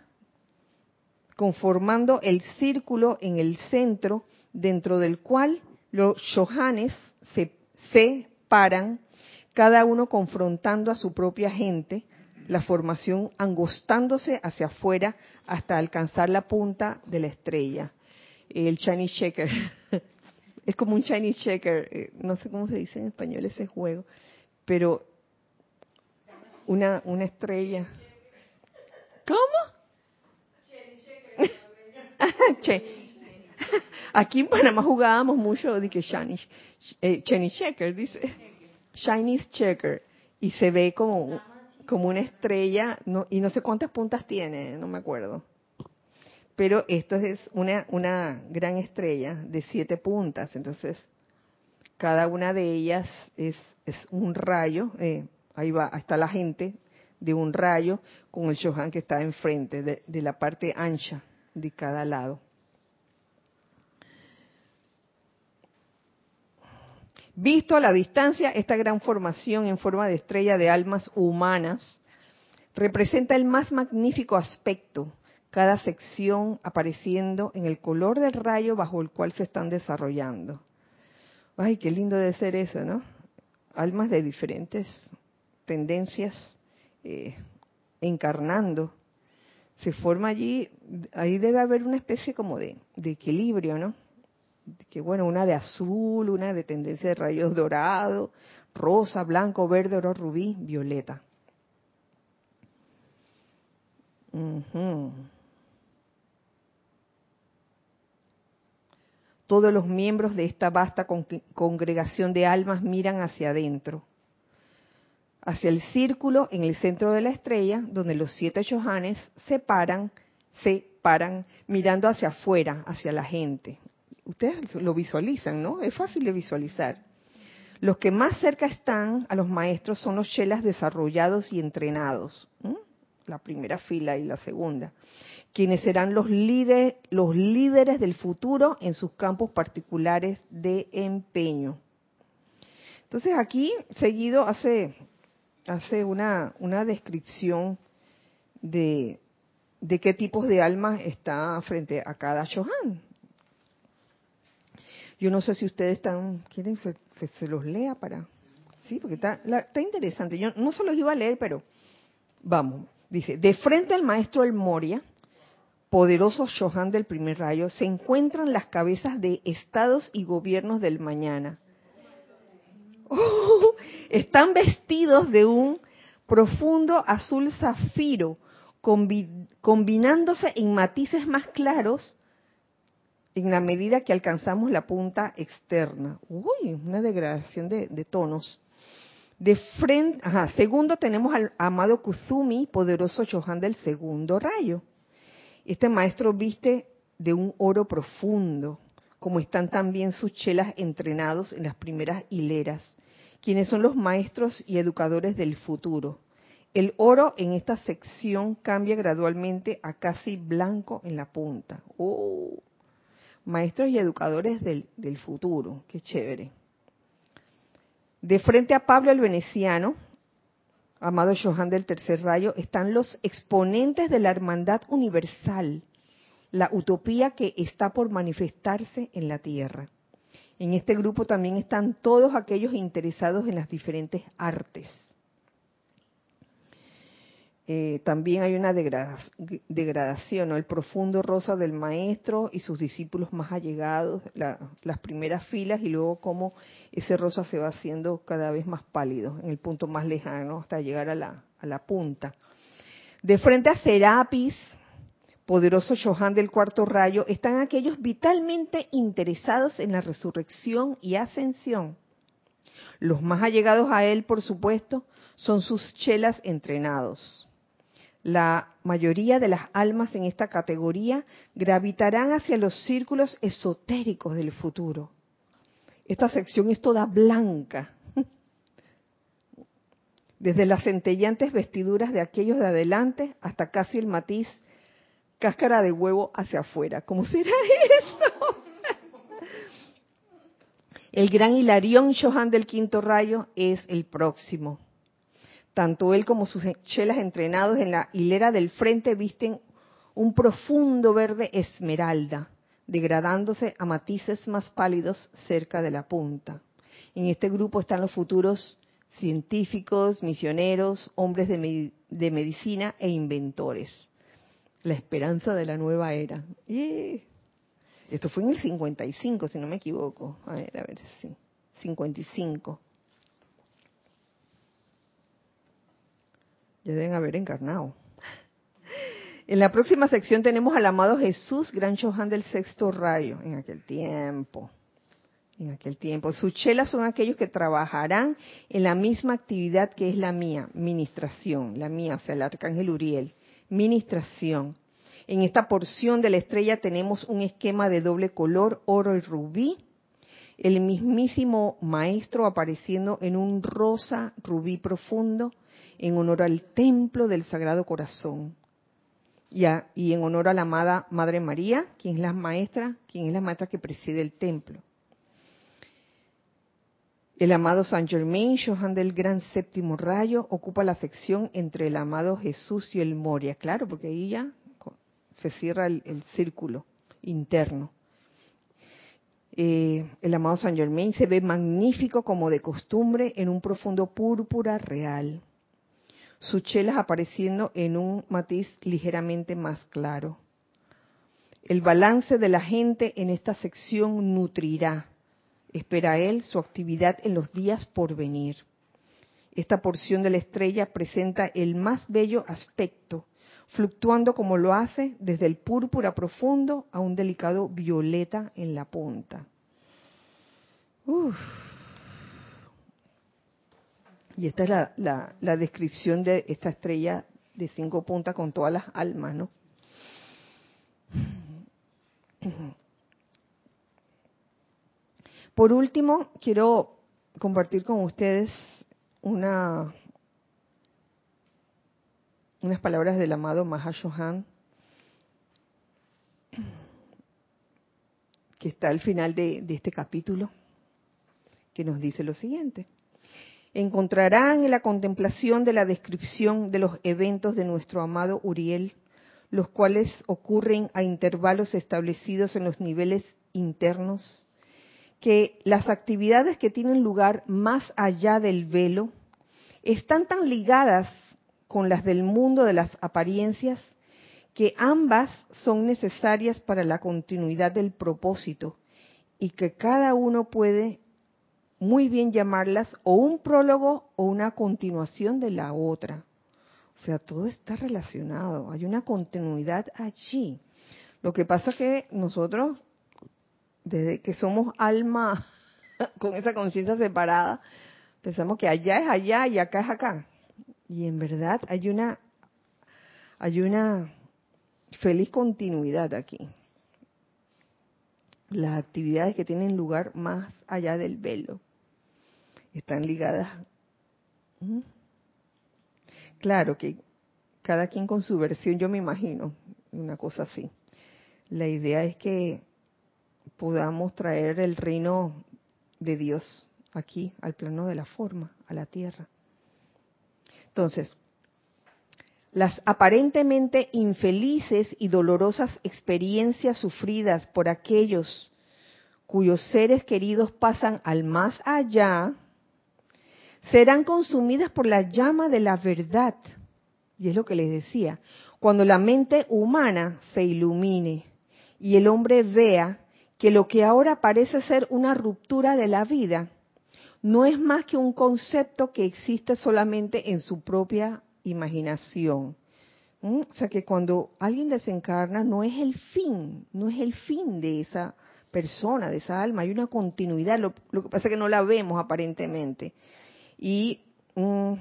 conformando el círculo en el centro dentro del cual los shohanes se, se paran, cada uno confrontando a su propia gente, la formación angostándose hacia afuera hasta alcanzar la punta de la estrella. El Chinese Checker. es como un Chinese Checker, eh, no sé cómo se dice en español ese juego, pero una, una estrella. ¿Cómo? Aquí en Panamá jugábamos mucho de que Chinese, eh, Checker, dice. Chinese Checker. Y se ve como, como una estrella, y no sé cuántas puntas tiene, no me acuerdo. Pero esto es una, una gran estrella de siete puntas, entonces cada una de ellas es, es un rayo, eh, ahí va, está la gente de un rayo con el Shohan que está enfrente, de la parte ancha de cada lado. Visto a la distancia, esta gran formación en forma de estrella de almas humanas representa el más magnífico aspecto, cada sección apareciendo en el color del rayo bajo el cual se están desarrollando. Ay, qué lindo de ser eso, ¿no? Almas de diferentes tendencias eh, encarnando se forma allí, ahí debe haber una especie como de, equilibrio, ¿no? Que bueno, una de azul, una de tendencia de rayos dorado, rosa, blanco, verde, oro, rubí, violeta. Todos los miembros de esta vasta congregación de almas miran hacia adentro hacia el círculo en el centro de la estrella, donde los siete chohanes se paran, se paran mirando hacia afuera, hacia la gente. Ustedes lo visualizan, ¿no? Es fácil de visualizar. Los que más cerca están a los maestros son los chelas desarrollados y entrenados, la primera fila y la segunda, quienes serán los, los líderes del futuro en sus campos particulares de empeño. Entonces aquí, seguido, hace una, descripción de, de qué tipos de almas está frente a cada Shohan. Yo no sé si ustedes están, quieren que se, los lea para, sí, porque está, está interesante. Yo no se los iba a leer, pero vamos. Dice, de frente al maestro El Moria, poderoso Shohan del primer rayo, se encuentran las cabezas de estados y gobiernos del mañana. ¡Oh! están vestidos de un profundo azul zafiro, combinándose en matices más claros en la medida que alcanzamos la punta externa. Uy, una degradación de, tonos. De frente, ajá, segundo tenemos al amado Kuzumi, poderoso Chohan del segundo rayo. Este maestro viste de un oro profundo, como están también sus chelas entrenados en las primeras hileras quienes son los maestros y educadores del futuro. El oro en esta sección cambia gradualmente a casi blanco en la punta. Oh, maestros y educadores del, futuro, qué chévere. De frente a Pablo el Veneciano, amado Johan del Tercer Rayo, están los exponentes de la hermandad universal, la utopía que está por manifestarse en la tierra. En este grupo también están todos aquellos interesados en las diferentes artes. Eh, también hay una degradación, el profundo rosa del maestro y sus discípulos más allegados, las primeras filas y luego cómo ese rosa se va haciendo cada vez más pálido en el punto más lejano hasta llegar a la, a la punta. De frente a Serapis, poderoso Johan del cuarto rayo, están aquellos vitalmente interesados en la resurrección y ascensión. Los más allegados a él, por supuesto, son sus chelas entrenados. La mayoría de las almas en esta categoría gravitarán hacia los círculos esotéricos del futuro. Esta sección es toda blanca, desde las centellantes vestiduras de aquellos de adelante hasta casi el matiz cáscara de huevo hacia afuera. ¿Cómo será eso? El gran Hilarión Johan del quinto rayo es el próximo. Tanto él como sus chelas entrenados en la hilera del frente visten un profundo verde esmeralda, degradándose a matices más pálidos cerca de la punta. En este grupo están los futuros científicos, misioneros, hombres de, medicina e inventores. La esperanza de la nueva era. Esto fue en el 55, si no me equivoco. A ver, a ver, sí. 55. Deben haber encarnado. En la próxima sección tenemos al amado Jesús, gran Chohan del sexto rayo, en aquel tiempo. En aquel tiempo. Sus chelas son aquellos que trabajarán en la misma actividad que es la mía, ministración, la mía, o sea, el arcángel Uriel, ministración. En esta porción de la estrella tenemos un esquema de doble color, oro y rubí, el mismísimo maestro apareciendo en un rosa rubí profundo, en honor al templo del Sagrado Corazón. Y, y en honor a la amada Madre María, quien es la maestra, quien es la maestra que preside el templo. El amado San Germain, Johan del Gran Séptimo Rayo, ocupa la sección entre el amado Jesús y el Moria. Claro, porque ahí ya se cierra el, círculo interno. Eh, el amado San Germain se ve magnífico como de costumbre en un profundo púrpura real sus chelas apareciendo en un matiz ligeramente más claro. El balance de la gente en esta sección nutrirá, espera él, su actividad en los días por venir. Esta porción de la estrella presenta el más bello aspecto, fluctuando como lo hace desde el púrpura profundo a un delicado violeta en la punta. Uf. Y esta es la, la, descripción de esta estrella de cinco puntas con todas las almas, ¿no? Por último, quiero compartir con ustedes una, unas palabras del amado Mahashohan que está al final de este capítulo, que nos dice lo siguiente encontrarán en la contemplación de la descripción de los eventos de nuestro amado Uriel, los cuales ocurren a intervalos establecidos en los niveles internos, que las actividades que tienen lugar más allá del velo están tan ligadas con las del mundo de las apariencias que ambas son necesarias para la continuidad del propósito y que cada uno puede muy bien llamarlas o un prólogo o una continuación de la otra. O sea, todo está relacionado, hay una continuidad allí. Lo que pasa es que nosotros, desde que somos alma con esa conciencia separada, pensamos que allá es allá y acá es acá. Y en verdad hay una, hay una feliz continuidad aquí. Las actividades que tienen lugar más allá del velo están ligadas. Claro que cada quien con su versión, yo me imagino, una cosa así. La idea es que podamos traer el reino de Dios aquí, al plano de la forma, a la tierra. Entonces, las aparentemente infelices y dolorosas experiencias sufridas por aquellos cuyos seres queridos pasan al más allá, serán consumidas por la llama de la verdad. Y es lo que les decía, cuando la mente humana se ilumine y el hombre vea que lo que ahora parece ser una ruptura de la vida no es más que un concepto que existe solamente en su propia imaginación. ¿Mm? O sea que cuando alguien desencarna no es el fin, no es el fin de esa persona, de esa alma, hay una continuidad, lo, lo que pasa es que no la vemos aparentemente y mm,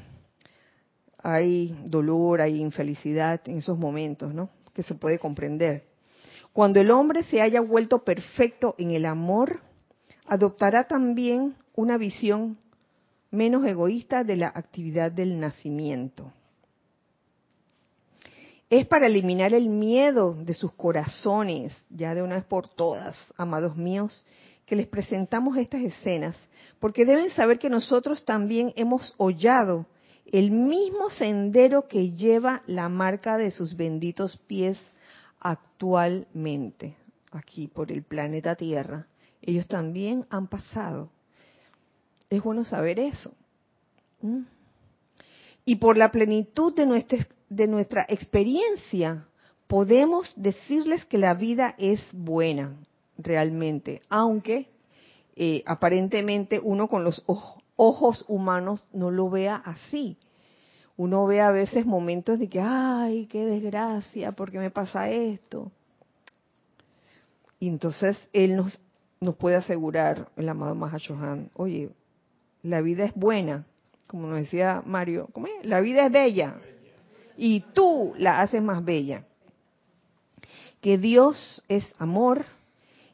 hay dolor, hay infelicidad en esos momentos, ¿no? Que se puede comprender. Cuando el hombre se haya vuelto perfecto en el amor, adoptará también una visión menos egoísta de la actividad del nacimiento. Es para eliminar el miedo de sus corazones, ya de una vez por todas, amados míos, que les presentamos estas escenas, porque deben saber que nosotros también hemos hollado el mismo sendero que lleva la marca de sus benditos pies actualmente, aquí por el planeta Tierra. Ellos también han pasado. Es bueno saber eso. Y por la plenitud de nuestra, de nuestra experiencia, podemos decirles que la vida es buena, realmente, aunque eh, aparentemente uno con los ojos humanos no lo vea así. Uno ve a veces momentos de que, ay, qué desgracia, ¿por qué me pasa esto? Y entonces él nos, nos puede asegurar, el amado Mahashohan, oye, la vida es buena, como nos decía Mario. La vida es bella y tú la haces más bella. Que Dios es amor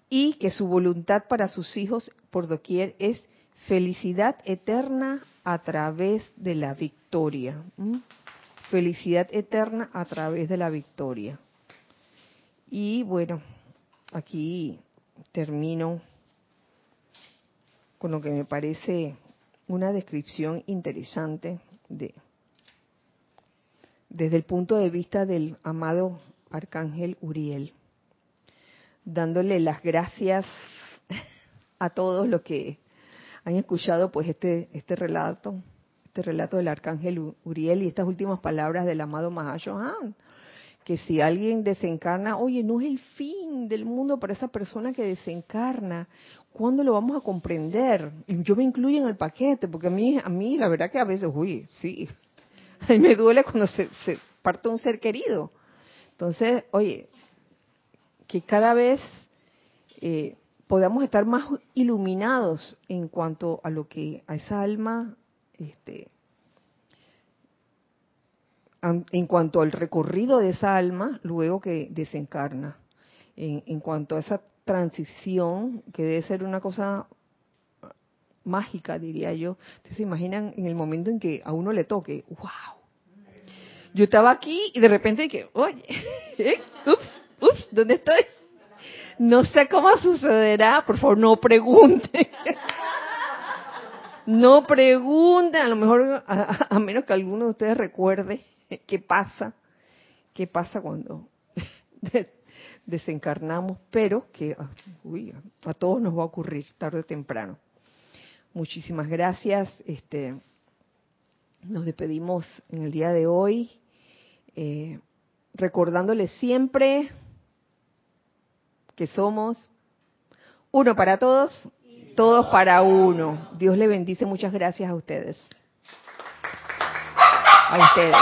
y que su voluntad para sus hijos por doquier es felicidad eterna a través de la victoria. Felicidad eterna a través de la victoria. Y bueno, aquí termino con lo que me parece una descripción interesante de desde el punto de vista del amado arcángel Uriel, dándole las gracias a todos los que han escuchado pues este este relato, este relato del arcángel Uriel y estas últimas palabras del amado Mahashohan, que si alguien desencarna, oye, no es el fin del mundo para esa persona que desencarna. ¿Cuándo lo vamos a comprender? Y yo me incluyo en el paquete, porque a mí, a mí la verdad que a veces, uy, sí, a me duele cuando se, se parte un ser querido. Entonces, oye, que cada vez eh, podamos estar más iluminados en cuanto a lo que a esa alma, este, en cuanto al recorrido de esa alma luego que desencarna, en, cuanto a esa transición que debe ser una cosa mágica, diría yo. Ustedes se imaginan en el momento en que a uno le toque, wow. Yo estaba aquí y de repente que, oye, ¿eh? ups, ups, ¿dónde estoy? No sé cómo sucederá, por favor no pregunten. No pregunten, a lo mejor, a, menos que alguno de ustedes recuerde qué pasa, qué pasa cuando desencarnamos, pero que ah, a todos nos va a ocurrir tarde o temprano. Muchísimas gracias. Este, nos despedimos en el día de hoy, eh, recordándoles siempre que somos uno para todos, todos para uno. Dios le bendice. Muchas gracias a ustedes. A ustedes.